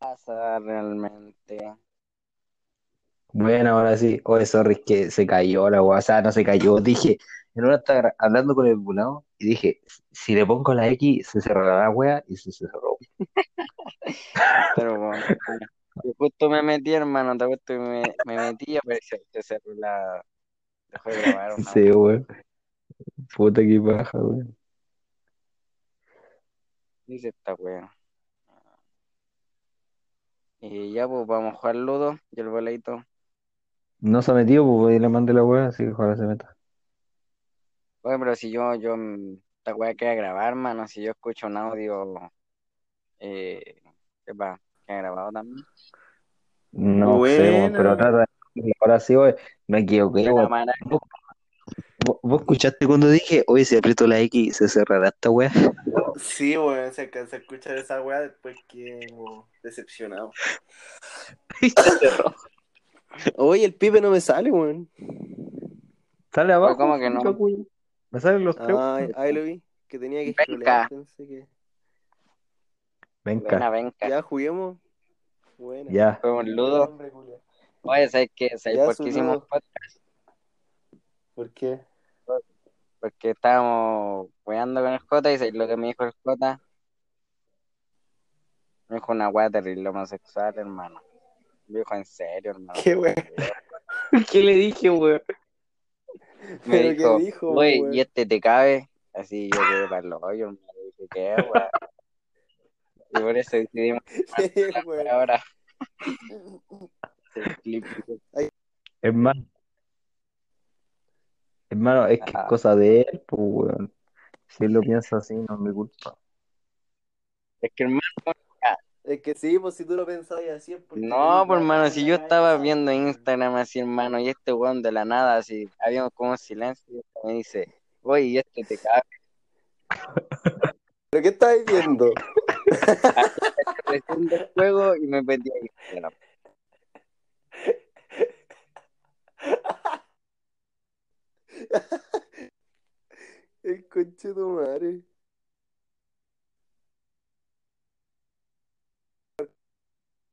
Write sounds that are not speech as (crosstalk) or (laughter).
pasa realmente. Bueno, ahora sí. Oye, sorry, es que se cayó la sea, no se cayó. (laughs) Dije, en una estaba hablando con el bulado y dije, si le pongo la X, se cerrará la weá y se cerró. (laughs) Pero bueno, justo me metí, hermano, te apuesto que me, me metí y apareció que cerró la. Dejó de grabar una Sí, weón. Puta que paja, weón. Dice esta wea. Y ya, pues vamos a jugar Ludo y el boleto. No se ha metido, pues y le mandé la weá, así que ojalá se meta. Oye, pero si yo, yo, mm, esta wea queda grabar, mano, si yo escucho un audio, eh, ¿qué va? ¿Queda grabado también? No sé, pero trata de... Ahora sí, weón. Me equivoqué, Buena weón. mara- ¿Vos, vos- vos escuchaste cuando dije, oye, si aprieto la X, se cerrará esta weá? Sí, weón, se alcanza a escuchar esa weá después que decepcionado. Oye, el pipe no me sale, weón. Sale abajo. ¿cómo que no? Me salen los tres. Ah, ahí lo vi. Que tenía que Venga. pensé que. Venga, Buena, venga. Ya juguemos. Bueno. ya. Juguemos Ludo. Oye, ¿sabes qué? ¿Sabes por qué hicimos podcast? ¿Por qué? Porque estábamos weando con el Jota y ¿sabes lo que me dijo el Jota? Me dijo una wea terrible homosexual, hermano. Me dijo en serio, hermano. ¿Qué weón? (laughs) ¿Qué le dije, weón? Me ¿Pero qué dijo, dijo, güey, weón? ¿y este te cabe? Así yo quedé para el hoyo, hermano. Dije, ¿qué, weón? Y por eso decidimos (laughs) ¿Qué weón? ahora. (laughs) El clip. Hermano. Hermano, es que es Ajá. cosa de él, pues, weón. Si él lo (laughs) piensa así, no es mi culpa. Es que, hermano, Es que sí, pues si tú lo pensabas así es porque. no, tenés pues, la hermano, si yo estaba cabeza, viendo. Instagram así, hermano, y este weón de la nada, así, había como un silencio, y me dice, güey, ¿y este te cabe? ¿Pero qué estáis viendo? Recién del juego y me metí ahí. Bueno, El coche de tu madre.